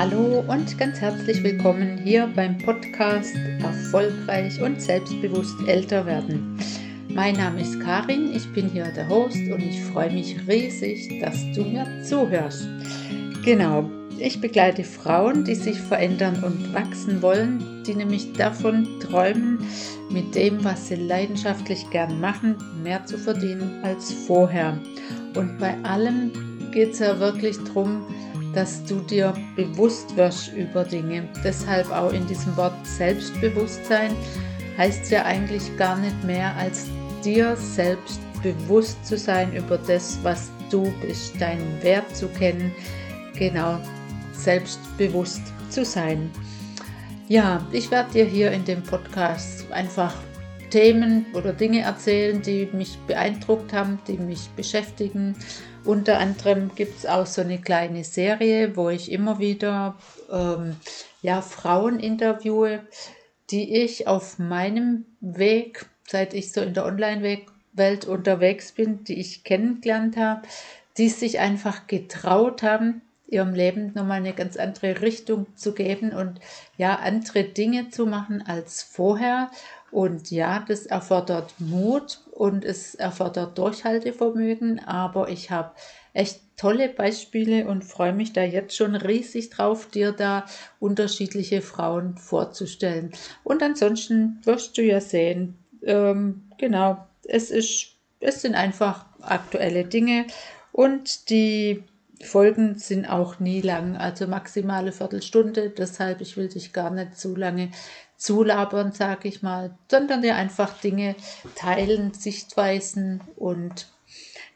Hallo und ganz herzlich willkommen hier beim Podcast Erfolgreich und selbstbewusst älter werden. Mein Name ist Karin, ich bin hier der Host und ich freue mich riesig, dass du mir zuhörst. Genau, ich begleite Frauen, die sich verändern und wachsen wollen, die nämlich davon träumen, mit dem, was sie leidenschaftlich gern machen, mehr zu verdienen als vorher. Und bei allem geht es ja wirklich darum, dass du dir bewusst wirst über Dinge. Deshalb auch in diesem Wort Selbstbewusstsein heißt ja eigentlich gar nicht mehr als dir selbst bewusst zu sein über das, was du bist, deinen Wert zu kennen, genau, selbstbewusst zu sein. Ja, ich werde dir hier in dem Podcast einfach Themen oder Dinge erzählen, die mich beeindruckt haben, die mich beschäftigen unter anderem gibt es auch so eine kleine Serie, wo ich immer wieder ähm, ja, Frauen interviewe, die ich auf meinem Weg, seit ich so in der Online-Welt unterwegs bin, die ich kennengelernt habe, die sich einfach getraut haben, ihrem Leben nochmal eine ganz andere Richtung zu geben und ja, andere Dinge zu machen als vorher. Und ja, das erfordert Mut und es erfordert Durchhaltevermögen, aber ich habe echt tolle Beispiele und freue mich da jetzt schon riesig drauf, dir da unterschiedliche Frauen vorzustellen. Und ansonsten wirst du ja sehen, ähm, genau, es, ist, es sind einfach aktuelle Dinge und die Folgen sind auch nie lang, also maximale Viertelstunde. Deshalb, ich will dich gar nicht zu lange zulabern, sage ich mal, sondern dir einfach Dinge teilen, Sichtweisen und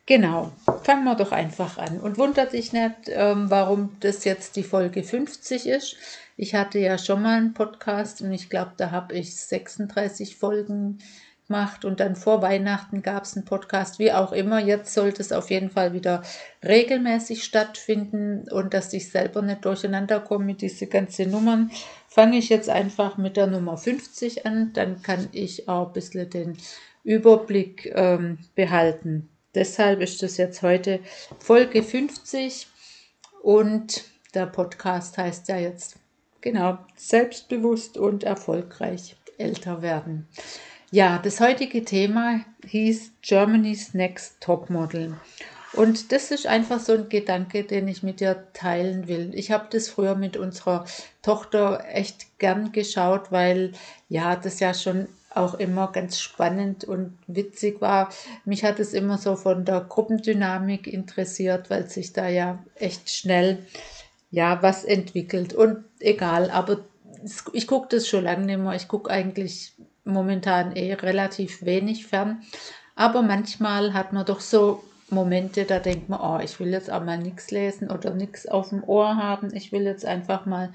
genau, fangen wir doch einfach an. Und wundert dich nicht, ähm, warum das jetzt die Folge 50 ist. Ich hatte ja schon mal einen Podcast und ich glaube, da habe ich 36 Folgen macht und dann vor Weihnachten gab es einen Podcast, wie auch immer. Jetzt sollte es auf jeden Fall wieder regelmäßig stattfinden und dass ich selber nicht durcheinander komme mit diesen ganzen Nummern, fange ich jetzt einfach mit der Nummer 50 an. Dann kann ich auch ein bisschen den Überblick ähm, behalten. Deshalb ist das jetzt heute Folge 50 und der Podcast heißt ja jetzt genau selbstbewusst und erfolgreich älter werden. Ja, das heutige Thema hieß Germany's Next Topmodel. Und das ist einfach so ein Gedanke, den ich mit dir teilen will. Ich habe das früher mit unserer Tochter echt gern geschaut, weil ja, das ja schon auch immer ganz spannend und witzig war. Mich hat es immer so von der Gruppendynamik interessiert, weil sich da ja echt schnell ja was entwickelt. Und egal, aber ich gucke das schon lange nicht mehr. Ich gucke eigentlich momentan eh relativ wenig fern. Aber manchmal hat man doch so Momente, da denkt man, oh, ich will jetzt auch mal nichts lesen oder nichts auf dem Ohr haben. Ich will jetzt einfach mal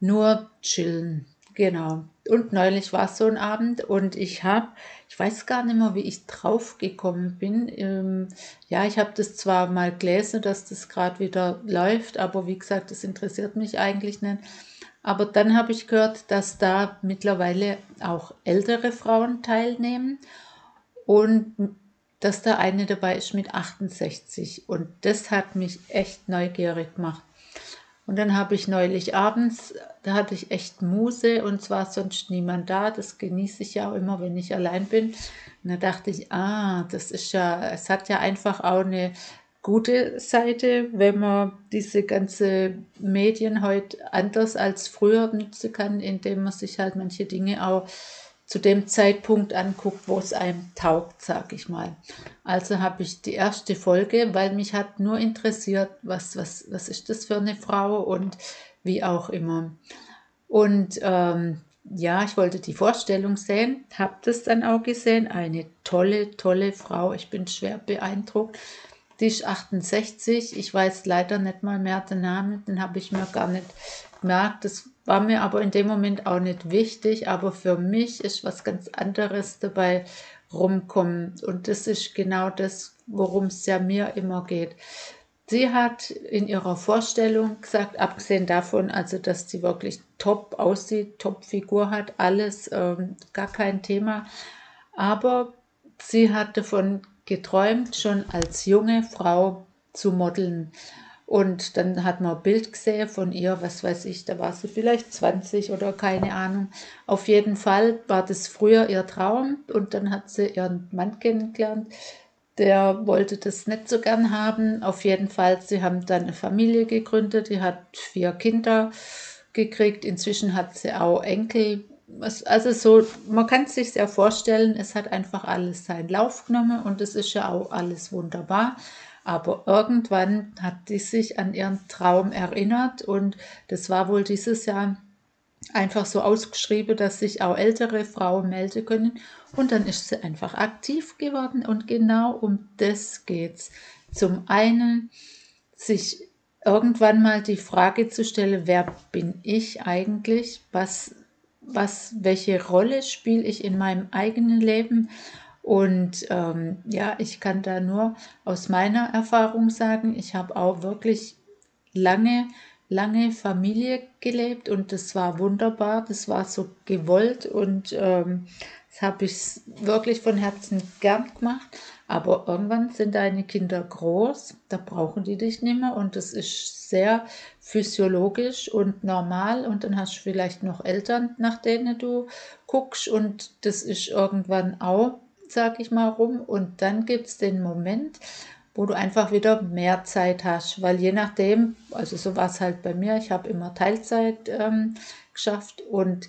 nur chillen. Genau. Und neulich war so ein Abend und ich habe, ich weiß gar nicht mehr, wie ich drauf gekommen bin. Ähm, ja, ich habe das zwar mal gelesen, dass das gerade wieder läuft, aber wie gesagt, das interessiert mich eigentlich nicht. Aber dann habe ich gehört, dass da mittlerweile auch ältere Frauen teilnehmen und dass da eine dabei ist mit 68. Und das hat mich echt neugierig gemacht. Und dann habe ich neulich abends, da hatte ich echt Muse und zwar sonst niemand da. Das genieße ich ja auch immer, wenn ich allein bin. Und da dachte ich, ah, das ist ja, es hat ja einfach auch eine gute Seite, wenn man diese ganze Medien heute anders als früher nutzen kann, indem man sich halt manche Dinge auch zu dem Zeitpunkt anguckt, wo es einem taugt, sag ich mal. Also habe ich die erste Folge, weil mich hat nur interessiert, was, was, was ist das für eine Frau und wie auch immer. Und ähm, ja, ich wollte die Vorstellung sehen, habe das dann auch gesehen. Eine tolle, tolle Frau. Ich bin schwer beeindruckt. Die ist 68. Ich weiß leider nicht mal mehr den Namen, den habe ich mir gar nicht gemerkt. Das war mir aber in dem Moment auch nicht wichtig. Aber für mich ist was ganz anderes dabei rumkommen. Und das ist genau das, worum es ja mir immer geht. Sie hat in ihrer Vorstellung gesagt, abgesehen davon, also dass sie wirklich top aussieht, top Figur hat, alles ähm, gar kein Thema. Aber sie hat davon geträumt, schon als junge Frau zu modeln. Und dann hat man ein Bild gesehen von ihr, was weiß ich, da war sie vielleicht 20 oder keine Ahnung. Auf jeden Fall war das früher ihr Traum und dann hat sie ihren Mann kennengelernt. Der wollte das nicht so gern haben. Auf jeden Fall, sie haben dann eine Familie gegründet, die hat vier Kinder gekriegt. Inzwischen hat sie auch Enkel. Also so, man kann es sich sehr vorstellen, es hat einfach alles seinen Lauf genommen und es ist ja auch alles wunderbar. Aber irgendwann hat die sich an ihren Traum erinnert und das war wohl dieses Jahr einfach so ausgeschrieben, dass sich auch ältere Frauen melden können. Und dann ist sie einfach aktiv geworden und genau um das geht's. Zum einen sich irgendwann mal die Frage zu stellen, wer bin ich eigentlich? Was, was, welche Rolle spiele ich in meinem eigenen Leben? Und ähm, ja, ich kann da nur aus meiner Erfahrung sagen, ich habe auch wirklich lange, lange Familie gelebt und das war wunderbar, das war so gewollt und ähm, das habe ich wirklich von Herzen gern gemacht. Aber irgendwann sind deine Kinder groß, da brauchen die dich nicht mehr und das ist sehr physiologisch und normal und dann hast du vielleicht noch Eltern, nach denen du guckst und das ist irgendwann auch sag ich mal, rum. Und dann gibt es den Moment, wo du einfach wieder mehr Zeit hast, weil je nachdem, also so war es halt bei mir, ich habe immer Teilzeit ähm, geschafft. Und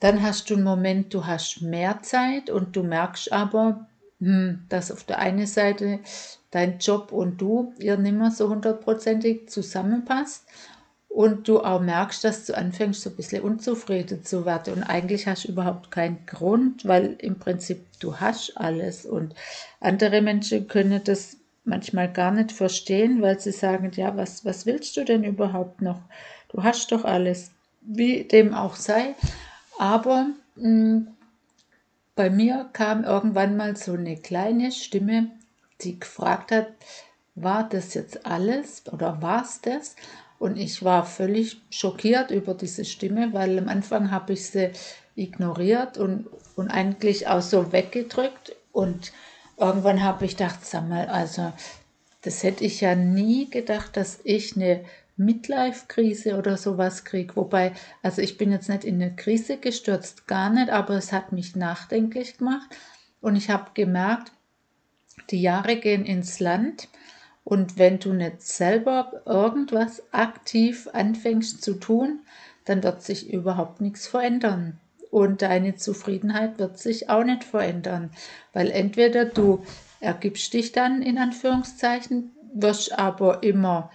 dann hast du einen Moment, du hast mehr Zeit und du merkst aber, hm, dass auf der einen Seite dein Job und du ihr nicht mehr so hundertprozentig zusammenpasst und du auch merkst, dass du anfängst, so ein bisschen unzufrieden zu werden. Und eigentlich hast du überhaupt keinen Grund, weil im Prinzip du hast alles. Und andere Menschen können das manchmal gar nicht verstehen, weil sie sagen, ja, was, was willst du denn überhaupt noch? Du hast doch alles, wie dem auch sei. Aber mh, hm, bei mir kam irgendwann mal so eine kleine Stimme, die gefragt hat, war das jetzt alles oder war es das? Und ich war völlig schockiert über diese Stimme, weil am Anfang habe ich sie ignoriert und, und eigentlich auch so weggedrückt. Und irgendwann habe ich gedacht, sag mal, also das hätte ich ja nie gedacht, dass ich eine Midlife-Krise oder sowas kriege. Wobei, also ich bin jetzt nicht in eine Krise gestürzt, gar nicht, aber es hat mich nachdenklich gemacht. Und ich habe gemerkt, die Jahre gehen ins Land und wenn du nicht selber irgendwas aktiv anfängst zu tun, dann wird sich überhaupt nichts verändern. Und deine Zufriedenheit wird sich auch nicht verändern, weil entweder du ergibst dich dann in Anführungszeichen, wirst aber immer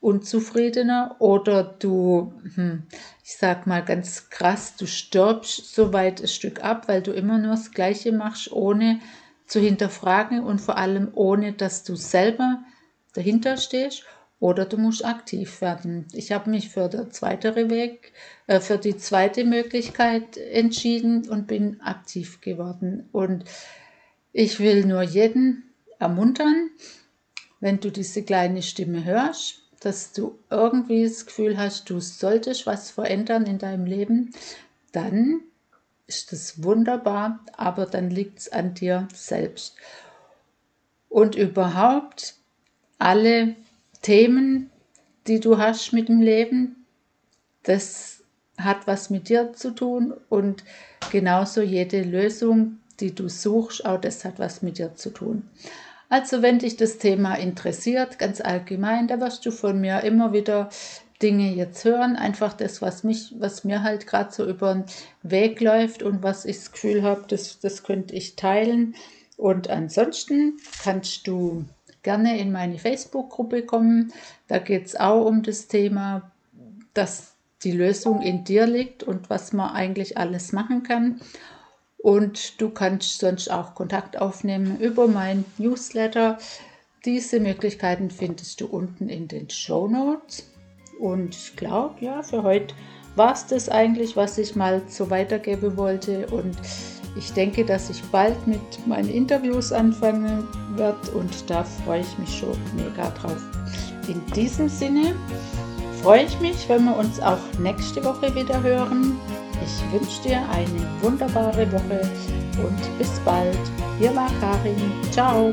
unzufriedener oder du, hm, ich sag mal ganz krass, du stirbst so weit ein Stück ab, weil du immer nur das Gleiche machst, ohne zu hinterfragen und vor allem ohne, dass du selber dahinter stehst oder du musst aktiv werden. Ich habe mich für den zweiten Weg, äh, für die zweite Möglichkeit entschieden und bin aktiv geworden. Und ich will nur jeden ermuntern, wenn du diese kleine Stimme hörst, dass du irgendwie das Gefühl hast, du solltest was verändern in deinem Leben, dann ist das wunderbar, aber dann liegt es an dir selbst. Und überhaupt alle Themen, die du hast mit dem Leben, das hat was mit dir zu tun und genauso jede Lösung, die du suchst, auch das hat was mit dir zu tun. Also wenn dich das Thema interessiert, ganz allgemein, da wirst du von mir immer wieder Dinge jetzt hören, einfach das, was mich, was mir halt gerade so über den Weg läuft und was ich das Gefühl habe, das, das könnte ich teilen. Und ansonsten kannst du gerne in meine Facebook-Gruppe kommen. Da geht es auch um das Thema, dass die Lösung in dir liegt und was man eigentlich alles machen kann. Und du kannst sonst auch Kontakt aufnehmen über mein Newsletter. Diese Möglichkeiten findest du unten in den Show Notes. Und ich glaube, ja, für heute war es das eigentlich, was ich mal so weitergeben wollte. Und ich denke, dass ich bald mit meinen Interviews anfangen werde und da freue ich mich schon mega drauf. In diesem Sinne freue ich mich, wenn wir uns auch nächste Woche wieder hören. Ich wünsche dir eine wunderbare Woche und bis bald. Hier war Karin. Ciao.